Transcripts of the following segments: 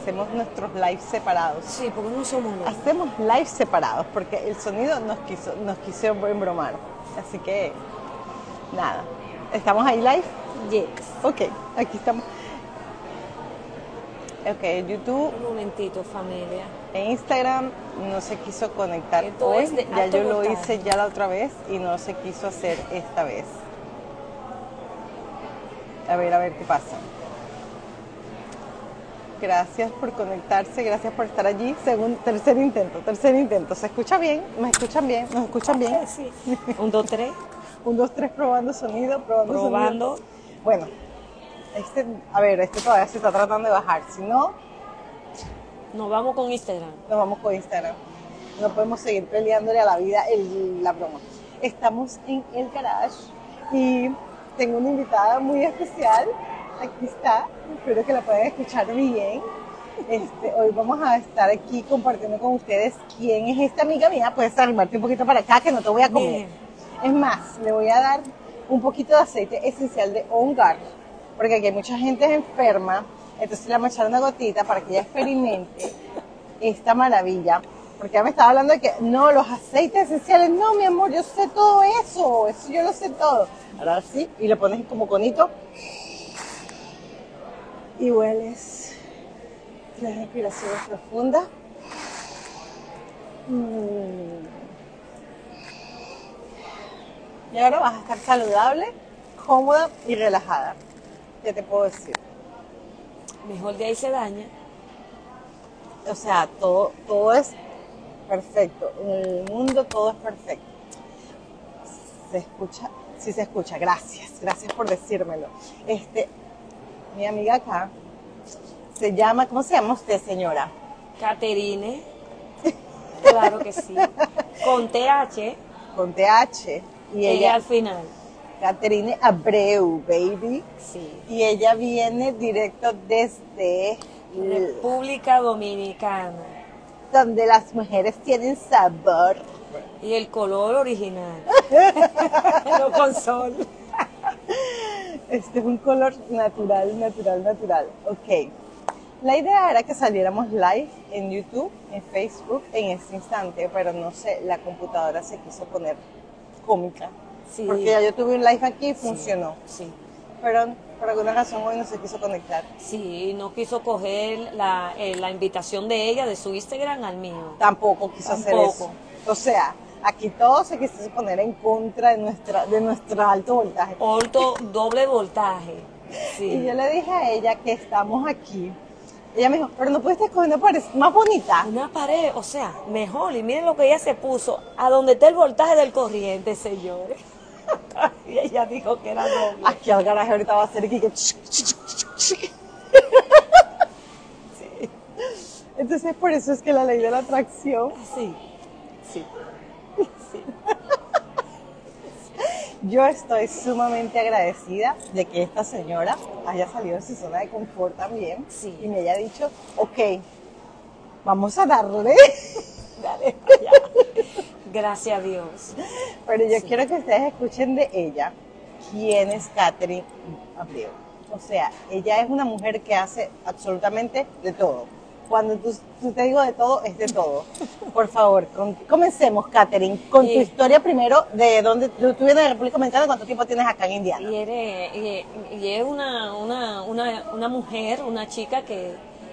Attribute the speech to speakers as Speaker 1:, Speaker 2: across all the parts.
Speaker 1: hacemos nuestros lives separados.
Speaker 2: Sí, porque no somos dos.
Speaker 1: Hacemos lives separados porque el sonido nos quiso, nos quiso embromar. Así que, nada. ¿Estamos ahí live?
Speaker 2: Yes.
Speaker 1: Ok, aquí estamos. Ok, YouTube,
Speaker 2: Un momentito, familia.
Speaker 1: e Instagram no se quiso conectar hoy.
Speaker 2: de
Speaker 1: ya yo lo
Speaker 2: voltaje.
Speaker 1: hice ya la otra vez y no se quiso hacer esta vez. A ver, a ver qué pasa. Gracias por conectarse, gracias por estar allí. Segundo, tercer intento, tercer intento. ¿Se escucha bien? ¿Me escuchan bien? ¿Nos escuchan bien?
Speaker 2: Sí. Un, dos, tres.
Speaker 1: Un, dos, tres, probando sonido, probando sonido.
Speaker 2: Probando.
Speaker 1: Bueno, este, a ver, este todavía se está tratando de bajar. Si no,
Speaker 2: Nos vamos con Instagram.
Speaker 1: nos vamos con Instagram. No podemos seguir peleándole a la vida el- la broma. Estamos en el garage y tengo una invitada muy especial. Aquí está. Espero que la puedan escuchar bien. Este, hoy vamos a estar aquí compartiendo con ustedes quién es esta amiga mía. Puedes arrimarte un poquito para acá que no te voy a comer.
Speaker 2: Bien.
Speaker 1: Es más, le voy a dar un poquito de aceite esencial de On Guard, porque aquí hay mucha gente enferma, entonces le vamos a echar una gotita para que ella experimente esta maravilla. Porque ella me estaba hablando de que no, los aceites esenciales, no, mi amor, yo sé todo eso, eso yo lo sé todo. Ahora sí, y le pones como conito y hueles tres respiraciones profundas. Mm. Y ahora vas a estar saludable, cómoda y relajada. ¿Qué te puedo decir?
Speaker 2: Mejor de ahí se daña.
Speaker 1: O sea, todo, todo es perfecto. En el mundo todo es perfecto. Se escucha, sí se escucha. Gracias, gracias por decírmelo. Este, mi amiga acá se llama, ¿cómo se llama usted, señora?
Speaker 2: Caterine. Claro que sí. Con TH.
Speaker 1: Con TH. Y
Speaker 2: Ella
Speaker 1: ella,
Speaker 2: al final.
Speaker 1: Caterine Abreu, baby.
Speaker 2: Sí.
Speaker 1: Y ella viene directo desde
Speaker 2: República Dominicana.
Speaker 1: donde las mujeres tienen sabor.
Speaker 2: Y el color original. no con sol.
Speaker 1: Este es un color natural, natural, natural. Ok. La idea era que saliéramos live en YouTube, en Facebook, en este instante, pero no sé, la computadora se quiso poner cómica.
Speaker 2: Sí.
Speaker 1: Porque ya yo tuve un live aquí y funcionó.
Speaker 2: Sí.
Speaker 1: Pero por alguna razón hoy no se quiso conectar.
Speaker 2: Sí, no quiso coger la, eh, la invitación de ella, de su Instagram al mío.
Speaker 1: Tampoco quiso hacer
Speaker 2: Tampoco.
Speaker 1: eso. O sea, aquí todo se quiso poner en contra de nuestra, de nuestro alto voltaje.
Speaker 2: Alto, doble voltaje. Sí.
Speaker 1: Y yo le dije a ella que estamos aquí. Ella me dijo, pero no puedes escoger una pared más bonita.
Speaker 2: Una pared, o sea, mejor. Y miren lo que ella se puso, a donde está el voltaje del corriente, señores. y ella dijo que era doble.
Speaker 1: Aquí al garaje ahorita va a ser aquí que... Entonces por eso es que la ley de la atracción,
Speaker 2: sí,
Speaker 1: yo estoy sumamente agradecida de que esta señora haya salido de su zona de confort también
Speaker 2: Sí.
Speaker 1: y me haya dicho, ok, vamos a darle.
Speaker 2: Dale allá. Gracias a Dios.
Speaker 1: Pero yo quiero que ustedes escuchen de ella quién es Catherine Abreu. O sea, ella es una mujer que hace absolutamente de todo. Cuando tú, tú te digo de todo, es de todo. Por favor, con- comencemos, Catherine, con tu historia primero de dónde tú tú vienes de República Dominicana, ¿cuánto tiempo tienes acá en Indiana?
Speaker 2: Y, eres, y, y es una, una, una, una mujer, una chica que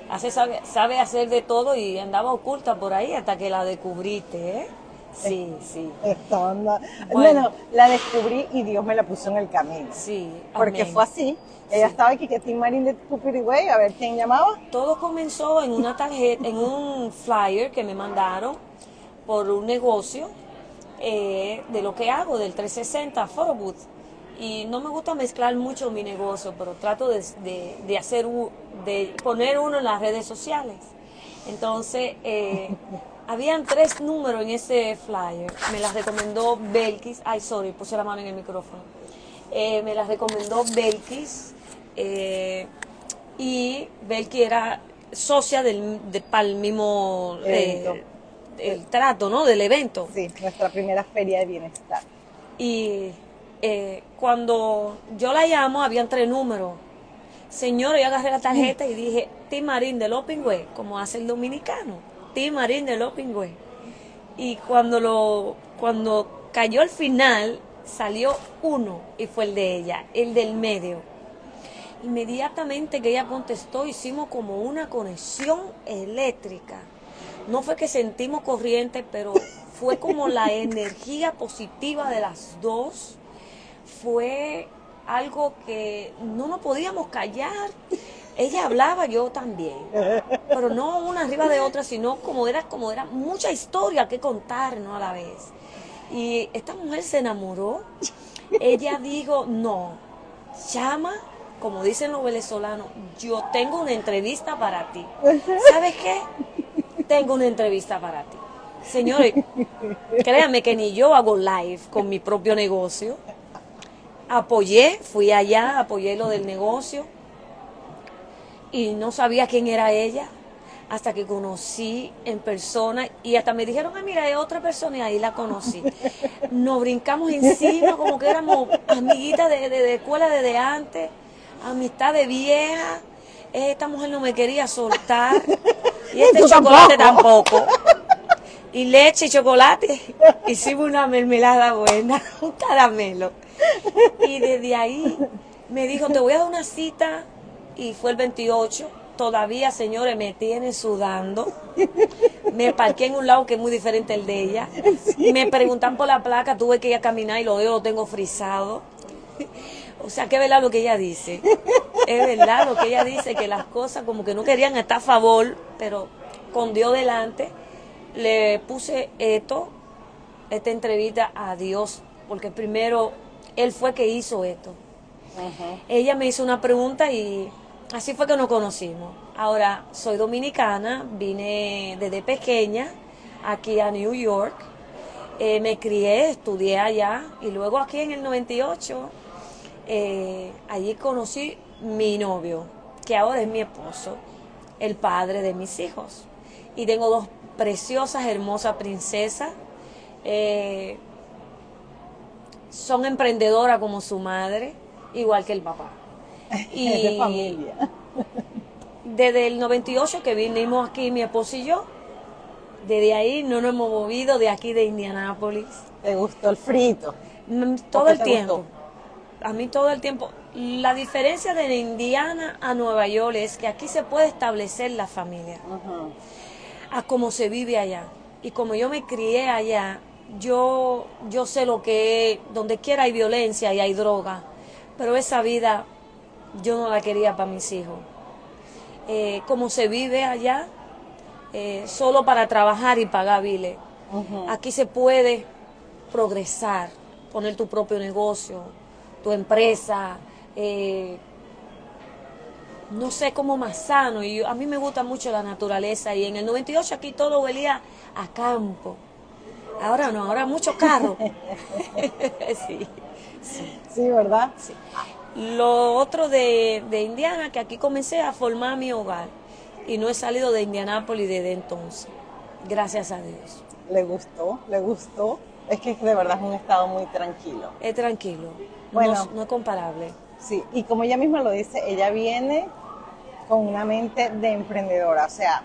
Speaker 2: hace, sabe, sabe hacer de todo y andaba oculta por ahí hasta que la descubriste, ¿eh? Sí, sí,
Speaker 1: Esta onda.
Speaker 2: Bueno.
Speaker 1: La descubrí y Dios me la puso en el camino.
Speaker 2: sí.
Speaker 1: Porque
Speaker 2: amén.
Speaker 1: fue así. Ella
Speaker 2: Sí.
Speaker 1: estaba aquí, que Tim Marín de Tupirigüey, a ver quién llamaba.
Speaker 2: Todo comenzó en una tarjeta, en un flyer que me mandaron por un negocio eh, de lo que hago, del 360 Photo Booth. Y no me gusta mezclar mucho mi negocio, pero trato de, de- de hacer, de poner uno en las redes sociales. Entonces, eh, habían tres números en ese flyer. Me las recomendó Belkis. Ay, sorry, puse la mano en el micrófono. Eh, me las recomendó Belkis. eh, y Belkis era socia del, de, para el mismo eh, el trato, ¿no? Del evento.
Speaker 1: Sí, nuestra primera feria de bienestar.
Speaker 2: Y eh, cuando yo la llamo, habían tres números. Señor, yo agarré la tarjeta y dije, Timarín del Opingüe, como hace el dominicano. Timarín del Opingüe. Y cuando lo, cuando cayó al final, salió uno y fue el de ella, el del medio. Inmediatamente que ella contestó, hicimos como una conexión eléctrica. No fue que sentimos corriente, pero fue como la energía positiva de las dos. Fue algo que no nos podíamos callar. Ella hablaba, yo también, pero no una arriba de otra, sino como era, como era mucha historia que contarnos a la vez. Y esta mujer se enamoró. Ella dijo, no, llama, como dicen los venezolanos, yo tengo una entrevista para ti. ¿Sabes qué? Tengo una entrevista para ti. Señores, créanme que ni yo hago live con mi propio negocio apoyé, fui allá, apoyé lo del negocio y no sabía quién era ella hasta que conocí en persona y hasta me dijeron, ah, mira, hay otra persona y ahí la conocí. Nos brincamos encima como que éramos amiguitas de, de, escuela desde antes, amistad de vieja. Esta mujer no me quería soltar y este chocolate tampoco. Y leche y chocolate. Hicimos una mermelada buena, un caramelo. Y desde ahí me dijo, te voy a dar una cita. Y fue el 28. Todavía, señores, me tiene sudando. Me parqué en un lado que es muy diferente al de ella. Me preguntan por la placa, tuve que ir a caminar y lo veo, lo tengo frisado. O sea, que es verdad lo que ella dice. Es verdad lo que ella dice, que las cosas como que no querían estar a favor, pero con Dios delante, le puse esto, esta entrevista a Dios, porque primero él fue que hizo esto. Ella me hizo una pregunta y así fue que nos conocimos. Ahora, soy dominicana, vine desde pequeña aquí a New York. Eh, me crié, estudié allá y luego aquí en el 98, eh, allí conocí mi novio, que ahora es mi esposo, el padre de mis hijos. Y tengo dos preciosas, hermosas princesas. Eh, son emprendedoras como su madre, igual que el papá.
Speaker 1: Y de familia.
Speaker 2: Desde el 98 que vinimos aquí mi esposo y yo, desde ahí no nos hemos movido de aquí de Indianápolis.
Speaker 1: ¿Te gustó el frito?
Speaker 2: Mm, todo el tiempo. A mí todo el tiempo. La diferencia de Indiana a Nueva York es que aquí se puede establecer la familia. A cómo se vive allá. Y como yo me crié allá, yo, yo sé lo que es, donde quiera hay violencia y hay droga, pero esa vida yo no la quería para mis hijos. Eh, como se vive allá, eh, solo para trabajar y pagar biles. Aquí se puede progresar, poner tu propio negocio, tu empresa, eh, no sé cómo más sano. Y a mí me gusta mucho la naturaleza y en el 98 aquí todo huelía a campo. Ahora no, ahora mucho carro.
Speaker 1: sí, sí. ¿verdad? Sí.
Speaker 2: Lo otro de, de, Indiana, que aquí comencé a formar mi hogar y no he salido de Indianápolis desde entonces. Gracias a Dios.
Speaker 1: ¿Le gustó? ¿Le gustó? Es que de verdad es un estado muy tranquilo.
Speaker 2: Es tranquilo. Bueno, no, no es comparable.
Speaker 1: Sí, y como ella misma lo dice, ella viene con una mente de emprendedora. O sea,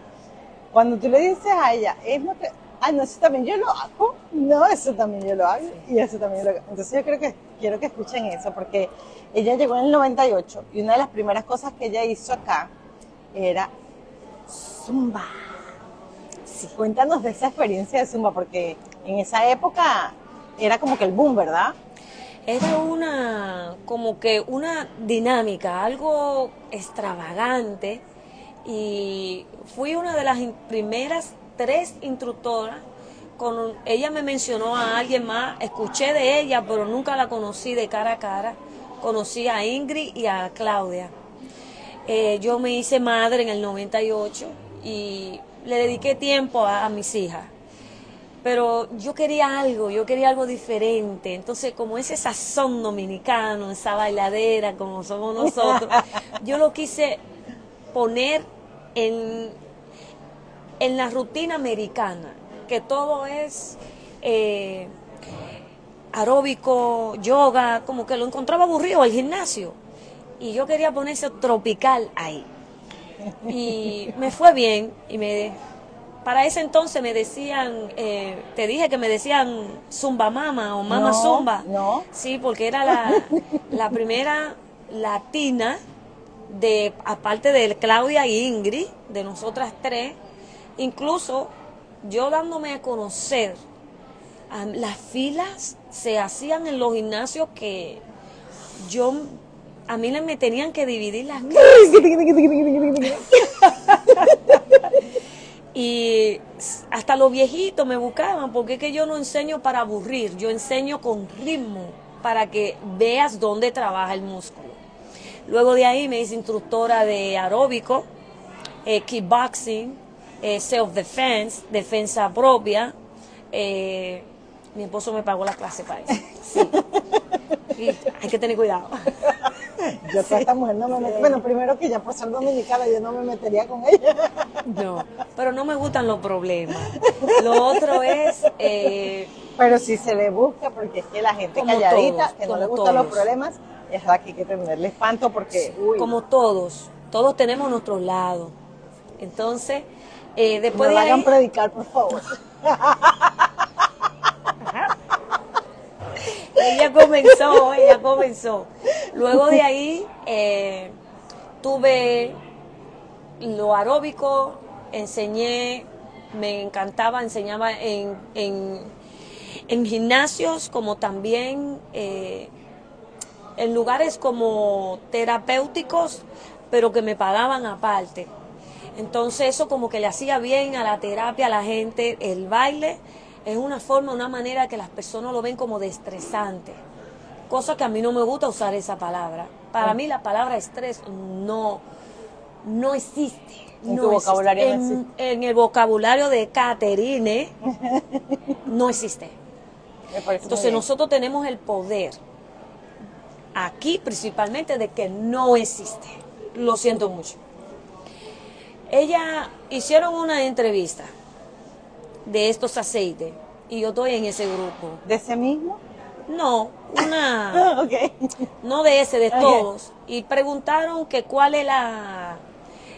Speaker 1: cuando tú le dices a ella, es lo que ah, no, eso también yo lo hago, no, eso también yo lo hago, y eso también yo lo hago. Entonces yo creo que quiero que escuchen eso, porque ella llegó en el 98 y una de las primeras cosas que ella hizo acá era Zumba. Sí. Cuéntanos de esa experiencia de Zumba, porque en esa época era como que el boom, ¿verdad?
Speaker 2: Era una, como que una dinámica, algo extravagante, y fui una de las primeras tres instructoras. Con, ella me mencionó a alguien más, escuché de ella, pero nunca la conocí de cara a cara. Conocí a Ingrid y a Claudia. Eh, yo me hice madre en el 98 y le dediqué tiempo a, mis hijas. Pero yo quería algo, yo quería algo diferente. Entonces, como ese sazón dominicano, esa bailadera como somos nosotros, yo lo quise poner en, en la rutina americana, que todo es eh, aeróbico, yoga, como que lo encontraba aburrido el gimnasio. y yo quería ponerse tropical ahí. Y me fue bien y me para ese entonces me decían, eh, te dije que me decían Zumba Mama o Mama
Speaker 1: No,
Speaker 2: Zumba.
Speaker 1: no.
Speaker 2: Sí, porque era la, la primera latina de, aparte de Claudia y Ingrid, de nosotras tres, incluso yo dándome a conocer, las filas se hacían en los gimnasios que yo, a mí me tenían que dividir las Y hasta los viejitos me buscaban, porque es que yo no enseño para aburrir, yo enseño con ritmo, para que veas dónde trabaja el músculo. Luego de ahí me hice instructora de aeróbico, eh, kickboxing, eh, self-defense, defensa propia. eh, mi esposo me pagó la clase para eso. Sí. Y hay que tener cuidado.
Speaker 1: Yo con esta mujer no me meto. Bueno, primero que ya por ser dominicana yo no me metería con ella.
Speaker 2: No, pero no me gustan los problemas. Lo otro es... eh,
Speaker 1: Pero si se le busca, porque es que la gente calladita,
Speaker 2: todos,
Speaker 1: que no le gustan los problemas, es la que hay que tenerle espanto porque, uy,
Speaker 2: como todos, todos tenemos nuestros lados. Entonces, eh,
Speaker 1: no
Speaker 2: de
Speaker 1: hagan
Speaker 2: ahí,
Speaker 1: predicar, por favor.
Speaker 2: ella comenzó, ella comenzó. Luego de ahí, eh, tuve lo aeróbico, enseñé, me encantaba, enseñaba en, en, en gimnasios como también eh, en lugares como terapéuticos, pero que me pagaban aparte. Entonces eso como que le hacía bien a la terapia, a la gente, el baile es una forma, una manera que las personas lo ven como destresante. Cosa que a mí no me gusta usar esa palabra. Para mí la palabra estrés no, no existe.
Speaker 1: En
Speaker 2: no
Speaker 1: tu
Speaker 2: existe.
Speaker 1: vocabulario no existe.
Speaker 2: En el vocabulario de Caterine no existe. Entonces nosotros tenemos el poder, aquí principalmente, de que no existe. Lo siento mucho. Ella hicieron una entrevista de estos aceites y yo estoy en ese grupo.
Speaker 1: ¿De ese mismo?
Speaker 2: No, una,
Speaker 1: Ah, ok.
Speaker 2: no de ese, de todos. Y preguntaron que cuál es la,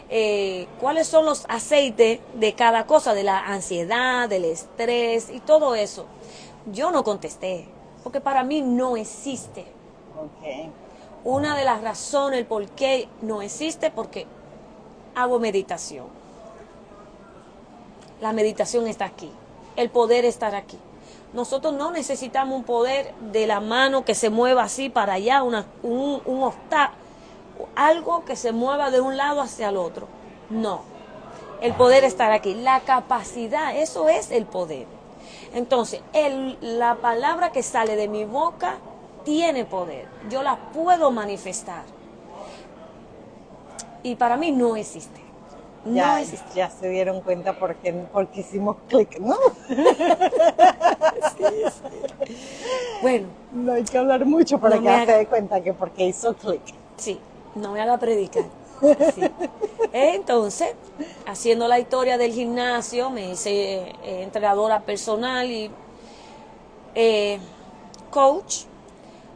Speaker 2: eh, cuáles son los aceites de cada cosa, de la ansiedad, del estrés y todo eso. Yo no contesté, porque para mí no existe.
Speaker 1: Ok.
Speaker 2: Una de las razones por qué no existe, porque hago meditación. La meditación está aquí. El poder está aquí. Nosotros no necesitamos un poder de la mano que se mueva así para allá, una, un, un obstáculo, algo que se mueva de un lado hacia el otro. No. El poder estar aquí. La capacidad, eso es el poder. Entonces, el- la palabra que sale de mi boca tiene poder. Yo la puedo manifestar. Y para mí no existe. No
Speaker 1: Ya,
Speaker 2: existe.
Speaker 1: ya se dieron cuenta porque, porque hicimos clic, ¿no?
Speaker 2: Bueno,
Speaker 1: No hay que hablar mucho para
Speaker 2: No
Speaker 1: que ya se
Speaker 2: haga-
Speaker 1: dé cuenta que porque hizo clic.
Speaker 2: sí, no me haga predicar. Sí. Entonces, haciendo la historia del gimnasio, me hice eh, entrenadora personal y eh, coach.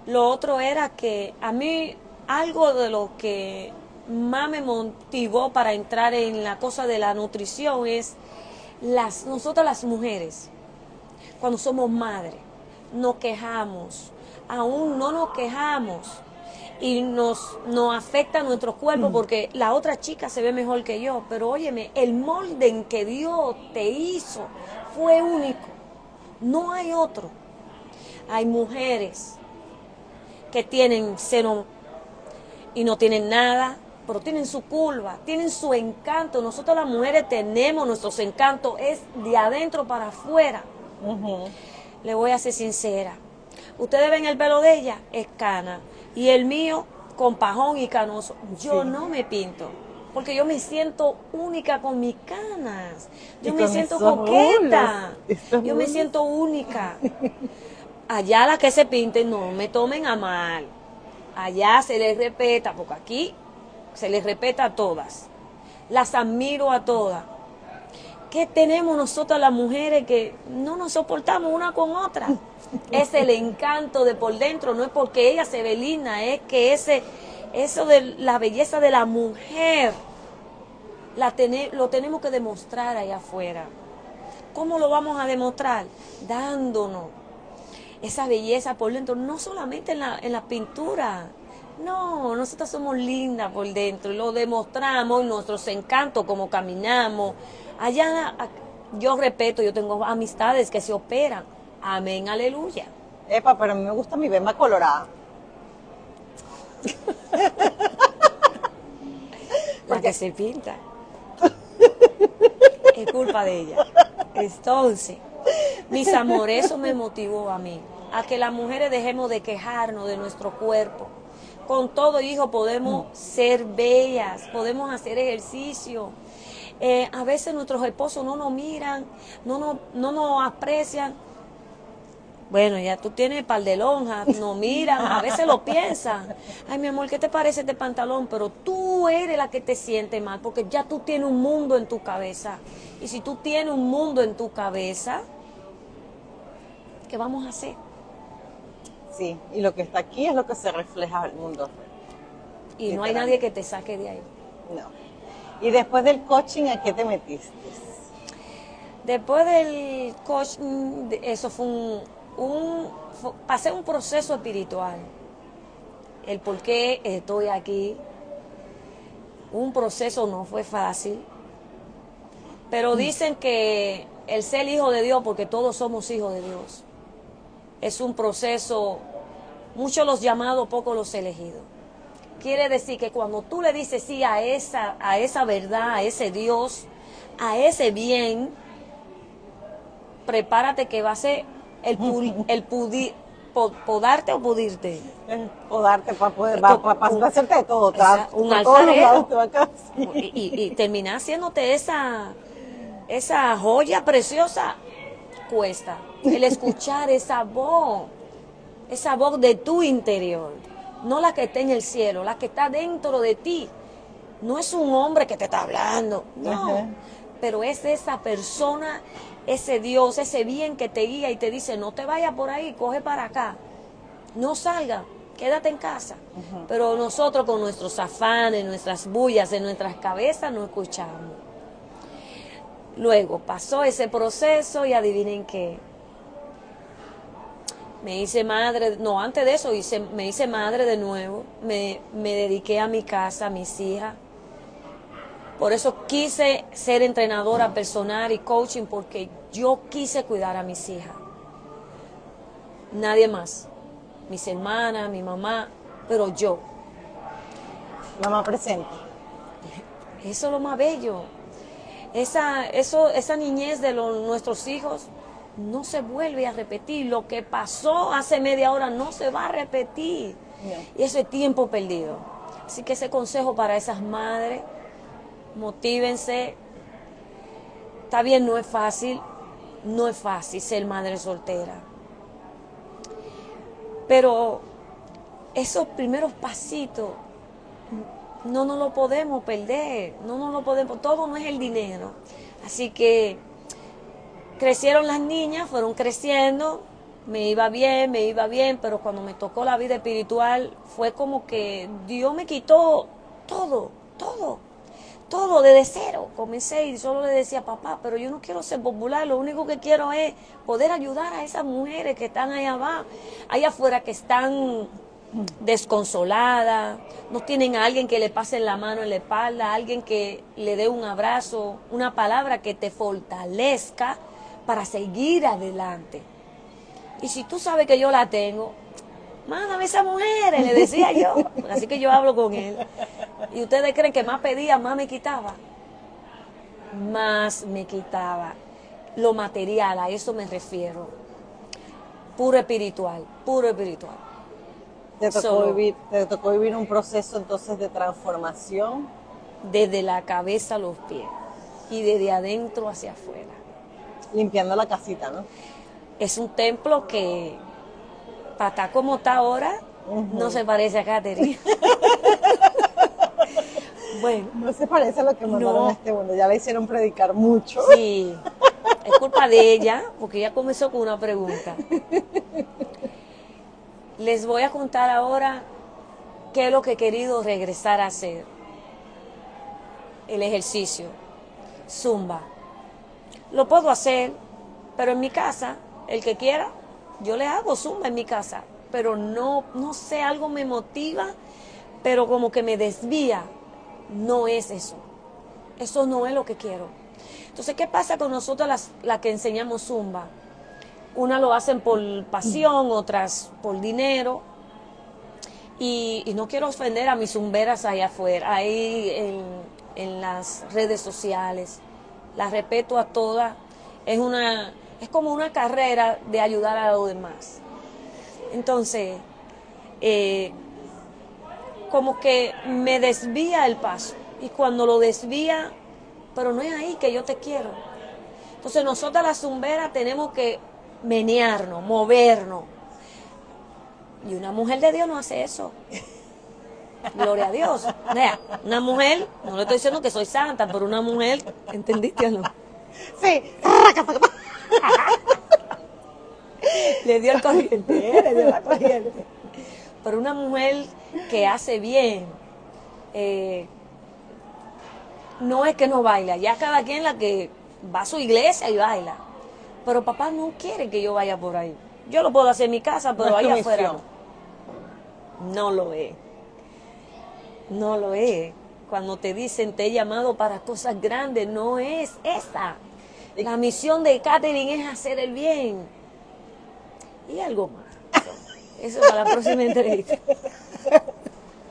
Speaker 2: Lo otro era que a mí algo de lo que más me motivó para entrar en la cosa de la nutrición es las nosotras las mujeres cuando somos madres nos quejamos, aún no nos quejamos y nos, nos afecta nuestro cuerpo porque la otra chica se ve mejor que yo, pero óyeme, el molde en que Dios te hizo fue único, no hay otro. Hay mujeres que tienen seno y no tienen nada, pero tienen su curva, tienen su encanto. Nosotros las mujeres tenemos nuestros encantos, es de adentro para afuera. Le voy a ser sincera. Ustedes ven el pelo de ella, es cana. Y el mío, con pajón y canoso. Yo
Speaker 1: Sí.
Speaker 2: no me pinto. Porque yo me siento única con mis canas. Yo me siento coqueta. Yo me siento única. Allá las que se pinten, no me tomen a mal. Allá se les respeta, porque aquí se les respeta a todas. Las admiro a todas. ¿Qué tenemos nosotras las mujeres que no nos soportamos una con otra? Es el encanto de por dentro, no es porque ella se ve linda, es que ese, Eso de la belleza de la mujer, la lo tenemos que demostrar allá afuera. ¿Cómo lo vamos a demostrar? Dándonos esa belleza por dentro, no solamente en la, en la pintura. No, nosotros somos lindas por dentro y lo demostramos en nuestros encantos, como caminamos. Allá, yo respeto, yo tengo amistades que se operan. Amén, aleluya.
Speaker 1: Epa, pero a mí me gusta mi bema colorada.
Speaker 2: La que se pinta. Es culpa de ella. Entonces, mis amores, eso me motivó a mí. A que las mujeres dejemos de quejarnos de nuestro cuerpo. Con todo, hijo, podemos ser bellas, podemos hacer ejercicio. Eh, a veces nuestros esposos no nos miran, no nos, no nos aprecian. Bueno, ya tú tienes par de lonjas, no miran, a veces lo piensan. Ay, mi amor, ¿qué te parece este pantalón? Pero tú eres la que te siente mal, porque ya tú tienes un mundo en tu cabeza. Y si tú tienes un mundo en tu cabeza, ¿qué vamos a hacer?
Speaker 1: Sí, y lo que está aquí es lo que se refleja al mundo.
Speaker 2: Y no hay nadie que te saque de ahí.
Speaker 1: No. Y después del coaching, ¿a qué te metiste?
Speaker 2: Después del coach, mm, eso fue un, un- fue- pasé un proceso espiritual. El por qué estoy aquí. Un proceso no fue fácil. Pero dicen que el ser hijo de Dios, porque todos somos hijos de Dios, es un proceso, muchos los llamados, pocos los elegidos. Quiere decir que cuando tú le dices sí a esa, a esa verdad, a ese Dios, a ese bien, prepárate que va a ser el, pu- el pudi- po- podarte o pudirte.
Speaker 1: O darte para poder, para, hacerte de todo.
Speaker 2: Esa- un alfarero. Y, y- y terminar haciéndote esa, esa joya preciosa cuesta. El escuchar esa voz, esa voz de tu interior, no la que está en el cielo, la que está dentro de ti. No es un hombre que te está hablando, no,
Speaker 1: Ajá.
Speaker 2: pero es esa persona, ese Dios, ese bien que te guía y te dice, no te vayas por ahí, coge para acá, no salga, quédate en casa. Pero nosotros con nuestros afanes, nuestras bullas en nuestras cabezas no escuchamos. Luego pasó ese proceso y adivinen qué. Me hice madre, no, antes de eso hice, me hice madre de nuevo, me, me dediqué a mi casa, a mis hijas. Por eso quise ser entrenadora personal y coaching porque yo quise cuidar a mis hijas. Nadie más. Mis hermanas, mi mamá, pero yo.
Speaker 1: Mamá presente.
Speaker 2: Eso es lo más bello. Esa, eso, esa niñez de los- nuestros hijos no se vuelve a repetir. Lo que pasó hace media hora no se va a repetir.
Speaker 1: No.
Speaker 2: Y eso es tiempo perdido. Así que ese consejo para esas madres, motívense. Está bien, no es fácil, no es fácil ser madre soltera. Pero esos primeros pasitos no nos lo podemos perder, no nos lo podemos, todo no es el dinero. Así que crecieron las niñas, fueron creciendo, me iba bien, me iba bien, pero cuando me tocó la vida espiritual fue como que Dios me quitó todo, todo, todo desde cero. Comencé y solo le decía, papá, pero yo no quiero ser popular, lo único que quiero es poder ayudar a esas mujeres que están allá abajo, allá afuera que están desconsoladas, no tienen a alguien que le pase la mano en la espalda, alguien que le dé un abrazo, una palabra que te fortalezca para seguir adelante. Y si tú sabes que yo la tengo, mándame esa mujer, le decía yo. Así que yo hablo con él. Y ustedes creen que más pedía, más me quitaba. Más me quitaba. Lo material, a eso me refiero. Puro espiritual, puro espiritual.
Speaker 1: Te tocó, vivir, te tocó vivir un proceso entonces de transformación.
Speaker 2: Desde la cabeza a los pies. Y desde adentro hacia afuera.
Speaker 1: limpiando la casita, ¿no?
Speaker 2: Es un templo que, para estar como está ahora, no se parece a Catherine. bueno,
Speaker 1: No se parece a lo que mandaron
Speaker 2: No.
Speaker 1: a este mundo. Ya la hicieron predicar mucho.
Speaker 2: sí, es culpa de ella, porque ella comenzó con una pregunta. Les voy a contar ahora ¿qué es lo que he querido regresar a hacer? El ejercicio, zumba. Lo puedo hacer, pero en mi casa, el que quiera, yo le hago zumba en mi casa, pero no, no sé, algo me motiva, pero como que me desvía. No es eso. Eso no es lo que quiero. Entonces, ¿qué pasa con nosotros las, las que enseñamos zumba? Unas lo hacen por pasión, otras por dinero. Y, no quiero ofender a mis zumberas allá afuera, ahí en, en las redes sociales. Las respeto a todas. Es una, es como una carrera de ayudar a los demás. Entonces, eh, como que me desvía el paso. Y cuando lo desvía, pero no es ahí que yo te quiero. Entonces nosotras las zumberas tenemos que menearnos, movernos. Y una mujer de Dios no hace eso. Gloria a Dios. Vea, una mujer, no le estoy diciendo que soy santa, pero una mujer, ¿entendiste o no?
Speaker 1: Sí.
Speaker 2: le dio el corriente, ¿eh? le dio la corriente. Pero una mujer que hace bien, eh, no es que no baila, ya cada quien la que va a su iglesia y baila. Pero papá no quiere que yo vaya por ahí. Yo lo puedo hacer en mi casa, pero
Speaker 1: No
Speaker 2: ahí afuera no. No lo es. No lo es. Cuando te dicen te he llamado para cosas grandes, no es esa. La misión de Catherine es hacer el bien. Y algo más. Eso para la próxima entrevista.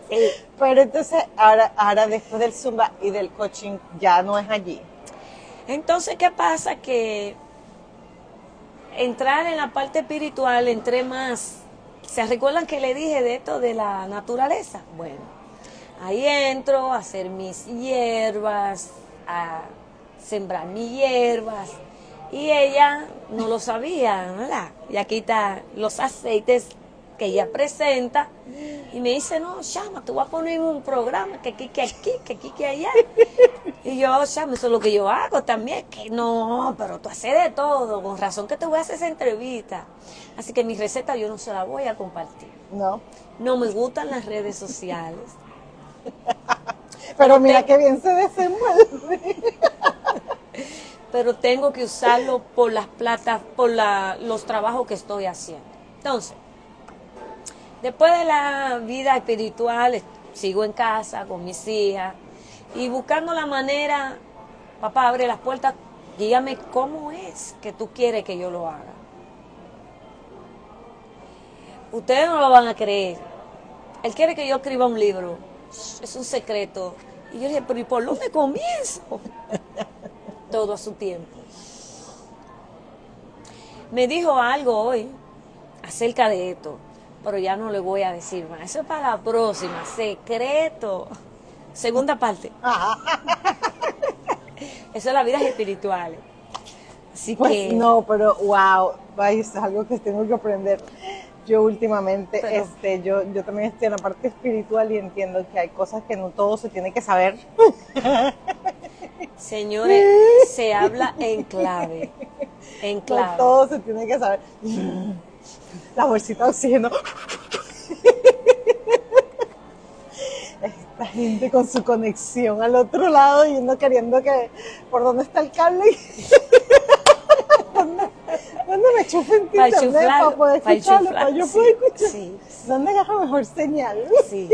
Speaker 2: Sí.
Speaker 1: Pero entonces, ahora, ahora después del Zumba y del coaching, ya no es allí.
Speaker 2: Entonces, ¿qué pasa? Que entrar en la parte espiritual, entré más. ¿Se recuerdan que le dije de esto de la naturaleza? Bueno, ahí entro a hacer mis hierbas, a sembrar mis hierbas. Y ella no lo sabía, ¿verdad? Y aquí están los aceites que ella presenta. Y me dice, no, Chama, tú vas a poner un programa que aquí, que aquí, que aquí, que allá. Y yo, Chama, eso es lo que yo hago también. Que no, pero tú haces de todo. Con razón que te voy a hacer esa entrevista. Así que mi receta yo no se la voy a compartir.
Speaker 1: No.
Speaker 2: No me gustan las redes sociales.
Speaker 1: Pero mira qué bien se desenvuelve.
Speaker 2: pero tengo que usarlo por las platas, por la- los trabajos que estoy haciendo. Entonces, después de la vida espiritual, sigo en casa con mis hijas y buscando la manera, papá abre las puertas, dígame cómo es que tú quieres que yo lo haga. Ustedes no lo van a creer. Él quiere que yo escriba un libro. Es un secreto. Y yo dije, pero ¿y por dónde comienzo? todo a su tiempo. Me dijo algo hoy acerca de esto, pero ya no le voy a decir más. Eso es para la próxima, secreto. Segunda parte. Eso es la vida espiritual. Así
Speaker 1: Pues
Speaker 2: que
Speaker 1: no, pero wow, es algo que tengo que aprender. Yo últimamente,
Speaker 2: Pero-
Speaker 1: este, yo, yo también estoy en la parte espiritual y entiendo que hay cosas que no todo se tiene que saber.
Speaker 2: señores, se habla en clave. En
Speaker 1: No
Speaker 2: clave.
Speaker 1: todo se tiene que saber. La bolsita de oxígeno. Esta gente con su conexión al otro lado y uno queriendo que por dónde está el cable. ¿Dónde, me chufen
Speaker 2: Para
Speaker 1: internet
Speaker 2: chuflar,
Speaker 1: para poder
Speaker 2: para
Speaker 1: escucharlo?
Speaker 2: chuflar,
Speaker 1: Para yo
Speaker 2: sí,
Speaker 1: poder escuchar.
Speaker 2: sí.
Speaker 1: ¿Dónde agarra mejor señal?
Speaker 2: Sí.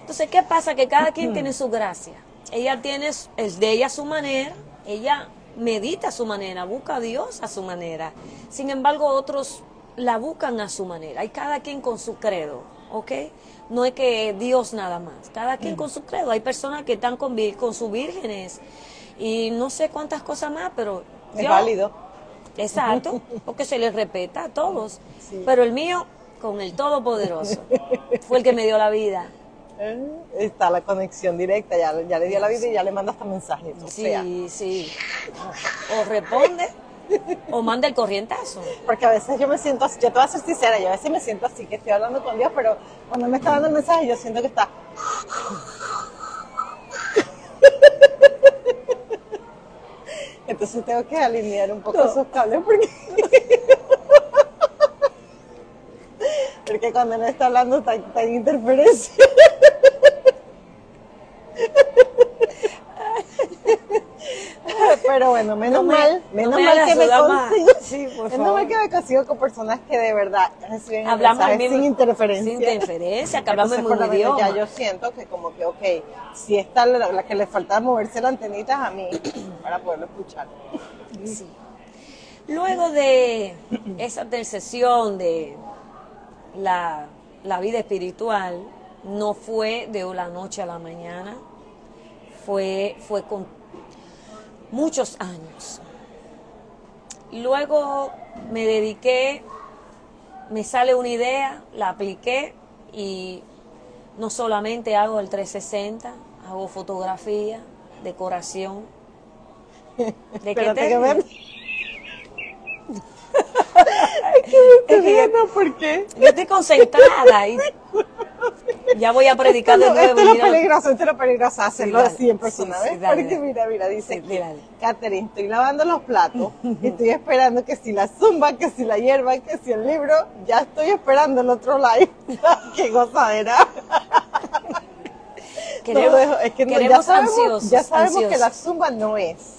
Speaker 2: Entonces, ¿qué pasa? Que cada quien tiene su gracia. Ella tiene el de ella su manera, ella medita a su manera, busca a Dios a su manera. Sin embargo, otros la buscan a su manera. Y cada quien con su credo, ¿ok? No es que Dios nada más, cada quien con su credo. Hay personas que están con, con sus vírgenes y no sé cuántas cosas más, pero...
Speaker 1: Es válido.
Speaker 2: Exacto, porque se les respeta a todos.
Speaker 1: Sí.
Speaker 2: Pero el mío, con el Todopoderoso, fue el que me dio la vida.
Speaker 1: Eh, Está la conexión directa, ya, ya le dio la vida y ya le manda hasta mensajes. O sea,
Speaker 2: Sí, sí. O responde o manda el corrientazo.
Speaker 1: Porque a veces yo me siento así, yo te voy a ser sincera, yo a veces me siento así, que estoy hablando con Dios, pero cuando me está dando el mensaje yo siento que está... Entonces tengo que alinear un poco
Speaker 2: No.
Speaker 1: esos cables porque... porque que cuando no está hablando está, está en interferencia. Pero bueno, menos
Speaker 2: No me-
Speaker 1: mal,
Speaker 2: no
Speaker 1: menos
Speaker 2: me
Speaker 1: mal que me consigo.
Speaker 2: Sí, por
Speaker 1: menos
Speaker 2: favor.
Speaker 1: mal que me consigo con personas que de verdad reciben
Speaker 2: Hablamos el
Speaker 1: mensaje
Speaker 2: mismo-
Speaker 1: sin interferencia.
Speaker 2: Sin interferencia, que hablamos
Speaker 1: Entonces,
Speaker 2: mismo idioma.
Speaker 1: Ya yo siento que como que, ok, si esta la, la que le faltaba moverse la antenitas a mí para poderlo escuchar.
Speaker 2: Sí. Luego de esa intercesión de la, la vida espiritual, no fue de la noche a la mañana, fue, fue con muchos años. Luego me dediqué, me sale una idea, la apliqué y no solamente hago el 360, hago fotografía, decoración. ¿De qué te
Speaker 1: que
Speaker 2: Es que-
Speaker 1: riendo, ¿por qué?
Speaker 2: Yo estoy concentrada y ya voy a predicar de nuevo.
Speaker 1: esto es lo peligroso, esto es lo peligroso, hacerlo
Speaker 2: dale.
Speaker 1: así en persona,
Speaker 2: Sí, sí,
Speaker 1: Porque
Speaker 2: dale.
Speaker 1: mira, mira, dice,
Speaker 2: Sí.
Speaker 1: Catherine, estoy lavando los platos y estoy esperando que si la zumba, que si la hierba, que si el libro, ya estoy esperando el otro live. ¡Qué gozadera!
Speaker 2: Queremos,
Speaker 1: es que no, ya sabemos,
Speaker 2: ansiosos,
Speaker 1: ya sabemos que la zumba no es,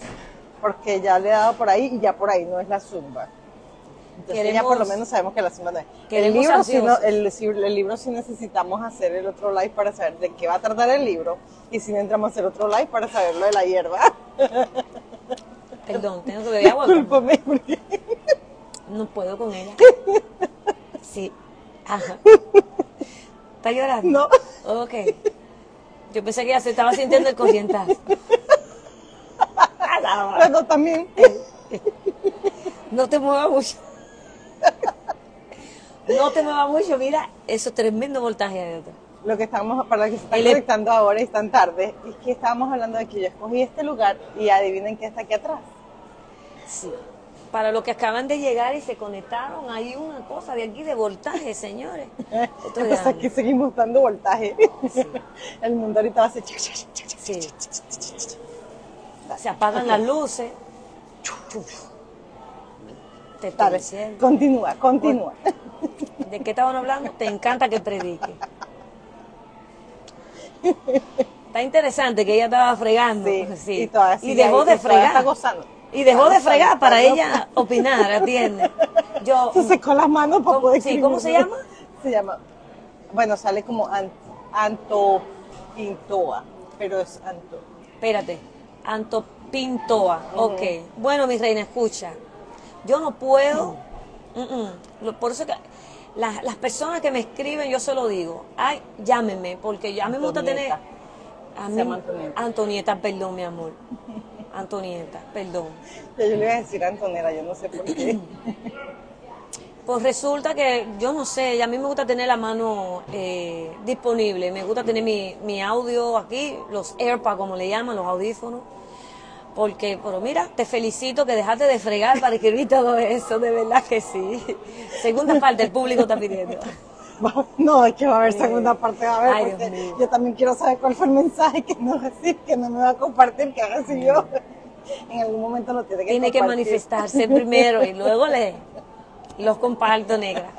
Speaker 1: porque ya le he dado por ahí y ya por ahí no es la zumba. Entonces ya
Speaker 2: Queremos-
Speaker 1: por lo menos sabemos que la zumba no es. El libro, sí no- el, el libro sí necesitamos hacer el otro live para saber de qué va a tratar el libro y si no entramos a hacer otro live para saber lo de la hierba.
Speaker 2: Perdón, tengo que beber agua.
Speaker 1: Discúlpame,
Speaker 2: No puedo con ella. Sí. Ajá. ¿Está llorando?
Speaker 1: no.
Speaker 2: Ok. Yo pensé que ya se estaba sintiendo el corrientazo.
Speaker 1: Pero también
Speaker 2: No te muevas mucho. No te muevas mucho, mira, eso es tremendo voltaje de otro.
Speaker 1: lo que estamos, para los que se están
Speaker 2: El-
Speaker 1: conectando ahora y están tarde, es que estábamos hablando de que yo escogí este lugar y adivinen qué está aquí atrás.
Speaker 2: Sí. Para los que acaban de llegar y se conectaron, hay una cosa de aquí de voltaje, señores.
Speaker 1: Entonces aquí seguimos dando voltaje. El mundo ahorita va a hacer...
Speaker 2: Sí. Se apagan las luces. Te estoy
Speaker 1: Dale,
Speaker 2: diciendo.
Speaker 1: continúa, continúa.
Speaker 2: ¿De qué estaban hablando? Te encanta que predique. Está interesante que ella estaba fregando.
Speaker 1: Sí,
Speaker 2: sí.
Speaker 1: y
Speaker 2: dejó de
Speaker 1: todavía está
Speaker 2: fregar.
Speaker 1: gozando.
Speaker 2: Y dejó de fregar para ella opinar, ¿atiendes? Yo,
Speaker 1: Se secó las manos para
Speaker 2: ¿Cómo-
Speaker 1: poder
Speaker 2: sí, ¿cómo se llama?
Speaker 1: Se llama, bueno, sale como an- Antopintoa, pero es Anto.
Speaker 2: espérate, Antopintoa, ok. Bueno, mi reina, escucha, yo no puedo, mm, mm, por eso que las, las personas que me escriben, yo se lo digo, ay, llámenme, porque ya me gusta tener... A mí-
Speaker 1: Antonieta.
Speaker 2: Antonieta, perdón, mi amor. Antonieta, perdón.
Speaker 1: Yo le iba a decir Antonera, yo no sé por qué.
Speaker 2: Pues resulta que, yo no sé, a mí me gusta tener la mano eh, disponible, me gusta tener mi, mi audio aquí, los AirPods como le llaman, los audífonos, porque, pero mira, te felicito que dejaste de fregar para escribir todo eso, de verdad que sí. Segunda parte, el público está pidiendo.
Speaker 1: No, es que va a haber segunda parte, va a haber,
Speaker 2: Ay,
Speaker 1: porque yo también quiero saber cuál fue el mensaje que no que no me va a compartir, que recibió. En algún momento lo tiene que
Speaker 2: Tiene que manifestarse primero y luego le los comparto, negra.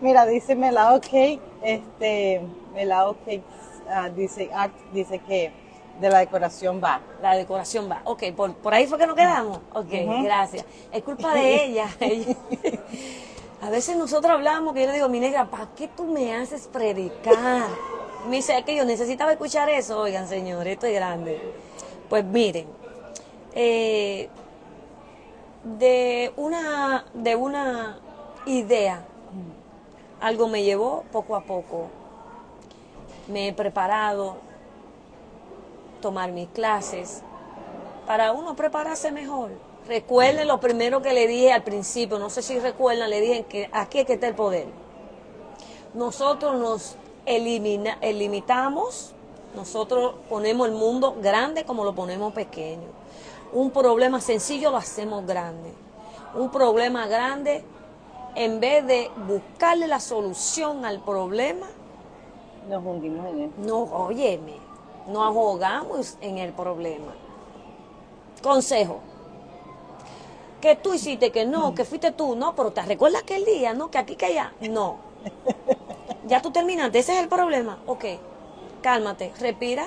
Speaker 1: Mira, dice Melao Cake, este, Melao Cake, ah, dice, dice que de la decoración va.
Speaker 2: La decoración va. Ok, por, por ahí fue que nos quedamos. Ok, gracias. Es culpa de ella. Ella- A veces nosotros hablamos que yo le digo, mi negra, ¿para qué tú me haces predicar? Me dice, es que yo necesitaba escuchar eso. Oigan, señor, esto es grande. Pues miren, eh, de, una, de una idea, algo me llevó poco a poco. Me he preparado, tomar mis clases, para uno prepararse mejor. Recuerden lo primero que le dije al principio, no sé si recuerdan, le dije que aquí es que está el poder. Nosotros nos elimina, limitamos, nosotros ponemos el mundo grande como lo ponemos pequeño. Un problema sencillo lo hacemos grande. Un problema grande, en vez de buscarle la solución al problema,
Speaker 1: Nos hundimos en él.
Speaker 2: no, óyeme, no ahogamos en el problema. Consejo. Que tú hiciste que no, que fuiste tú, no, pero te recuerdas aquel día, no, que aquí, que allá. No. Ya tú terminaste, ese es el problema. Ok, cálmate, respira.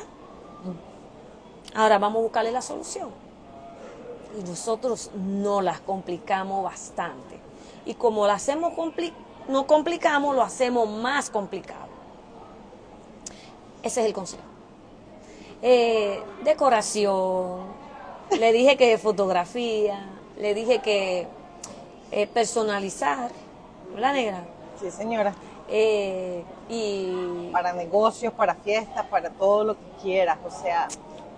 Speaker 2: Ahora vamos a buscarle la solución. Y nosotros no las complicamos bastante. Y como lo hacemos compli no complicamos, lo hacemos más complicado. Ese es el consejo. Eh, decoración, le dije que fotografía, le dije que eh, personalizar, la negra?
Speaker 1: Sí, señora.
Speaker 2: Eh, y
Speaker 1: para negocios, para fiestas, para todo lo que quieras. O sea,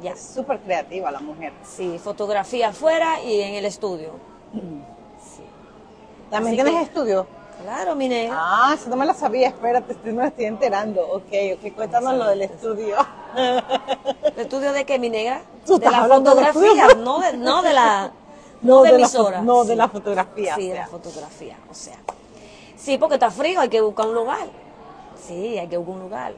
Speaker 1: ya. es súper creativa la mujer.
Speaker 2: Sí, fotografía afuera y en el estudio.
Speaker 1: Sí. ¿También tienes estudio?
Speaker 2: Claro, mi negra.
Speaker 1: Ah, eso no me lo sabía, espérate, no me estoy enterando. Ok, ok, cuéntanos lo del estudio.
Speaker 2: ¿El estudio de qué, mi negra? De la fotografía, no de, no de la no, de, emisora.
Speaker 1: no, de la fotografía.
Speaker 2: Sí, de la fotografía, o sea. Sí, porque está frío, hay que buscar un lugar. Sí, hay que buscar un lugar.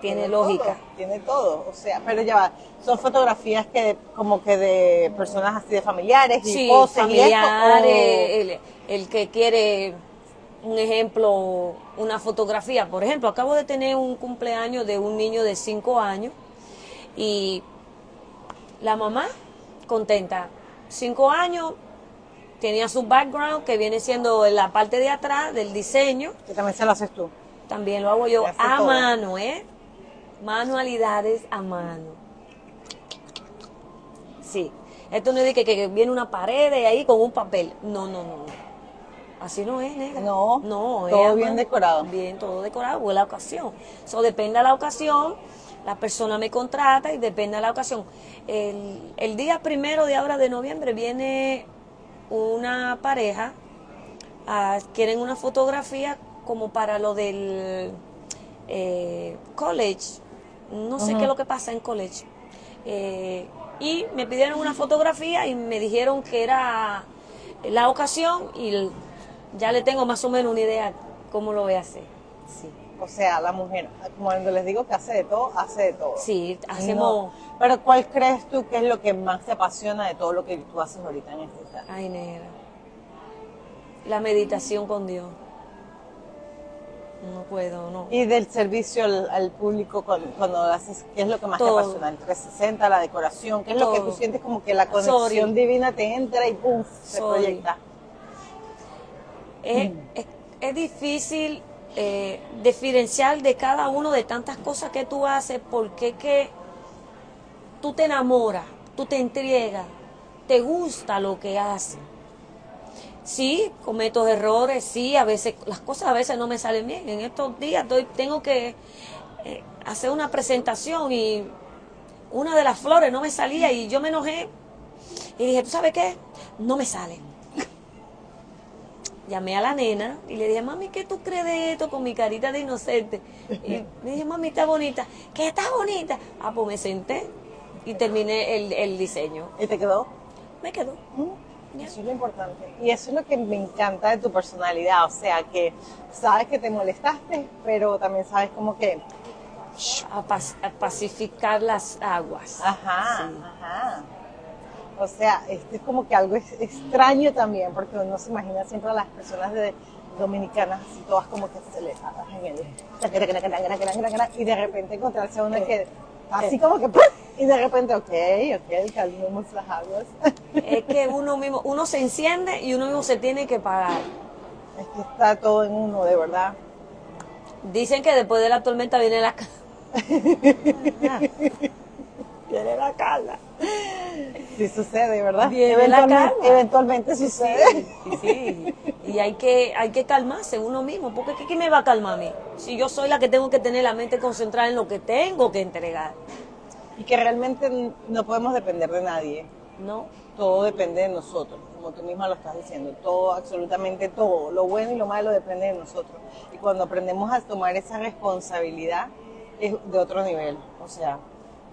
Speaker 2: Tiene, lógica.
Speaker 1: tiene todo, o sea, pero ya va, son fotografías que como que de personas así de familiares y
Speaker 2: sí, familiares, el, que quiere un ejemplo, una fotografía. Por ejemplo, acabo de tener un cumpleaños de un niño de 5 años y la mamá contenta. 5 años, tenía su background que viene siendo en la parte de atrás del diseño.
Speaker 1: Que también se lo haces tú.
Speaker 2: También lo hago yo a mano, ¿eh? Manualidades a mano. Sí. Esto no es de que, que viene una pared ahí con un papel. No, no, no. Así no es, negra.
Speaker 1: No,
Speaker 2: no
Speaker 1: todo bien decorado.
Speaker 2: Bien, todo decorado, o la ocasión. Eso depende de la ocasión, la persona me contrata y depende de la ocasión. El, el día primero de ahora de noviembre viene una pareja, ah, quieren una fotografía como para lo del eh, college, no sé qué es lo que pasa en college. Eh, y me pidieron una fotografía y me dijeron que era la ocasión y ya le tengo más o menos una idea cómo lo voy a hacer. Sí.
Speaker 1: O sea, la mujer, como cuando les digo que hace de todo, hace de todo.
Speaker 2: Sí, hacemos...
Speaker 1: Pero ¿cuál crees tú que es lo que más te apasiona de todo lo que tú haces ahorita en este caso?
Speaker 2: Ay, negra. La meditación con Dios. No puedo, no.
Speaker 1: Y del servicio al, público cuando, haces, ¿qué es lo que más te apasiona? El 360, la decoración, ¿qué es lo que tú sientes como que la conexión divina te entra y ¡pum! se proyecta?
Speaker 2: Es, es difícil eh, diferencial de cada uno de tantas cosas que tú haces, porque que tú te enamoras, tú te entregas, te gusta lo que haces. Sí, cometo errores, sí, a veces las cosas a veces no me salen bien. En estos días tengo que eh, hacer una presentación y una de las flores no me salía y yo me enojé y dije, ¿tú sabes qué? No me sale llamé a la nena y le dije, mami, ¿qué tú crees de esto con mi carita de inocente? Y me dije, mami, está bonita. ¿Qué está bonita? Ah, pues me senté y terminé el, diseño.
Speaker 1: ¿Y te quedó?
Speaker 2: Me quedó.
Speaker 1: Eso es lo importante. Y eso es lo que me encanta de tu personalidad. O sea, que sabes que te molestaste, pero también sabes como que...
Speaker 2: A, pacificar las aguas.
Speaker 1: Ajá, ajá. O sea, esto es como que algo extraño también, porque uno se imagina siempre a las personas dominicanas así todas como que les en el y de repente encontrarse a una que así como que y de repente ok, ok, calmemos las aguas.
Speaker 2: Es que uno mismo, uno se enciende y uno mismo se tiene que pagar.
Speaker 1: Es que está todo en uno, de verdad.
Speaker 2: Dicen que después de la tormenta viene la
Speaker 1: viene la calma. Sí sucede, ¿verdad?
Speaker 2: Eventualmente,
Speaker 1: eventualmente sucede.
Speaker 2: Sí, sí, Y hay que, hay que calmarse uno mismo, porque ¿qué, me va a calmar a mí? Si yo soy la que tengo que tener la mente concentrada en lo que tengo que entregar.
Speaker 1: Y que realmente no podemos depender de nadie.
Speaker 2: No.
Speaker 1: Todo depende de nosotros, como tú misma lo estás diciendo. Todo, absolutamente todo. Lo bueno y lo malo depende de nosotros. Y cuando aprendemos a tomar esa responsabilidad, es de otro nivel. O sea,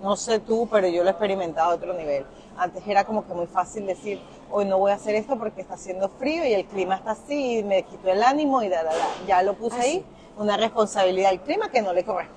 Speaker 1: no sé tú, pero yo lo he experimentado a otro nivel. Antes era como que muy fácil decir, hoy no voy a hacer esto porque está haciendo frío y el clima está así y me quito el ánimo y da, da, da. Ya lo puse ah, ahí, una responsabilidad del clima que no le corresponde.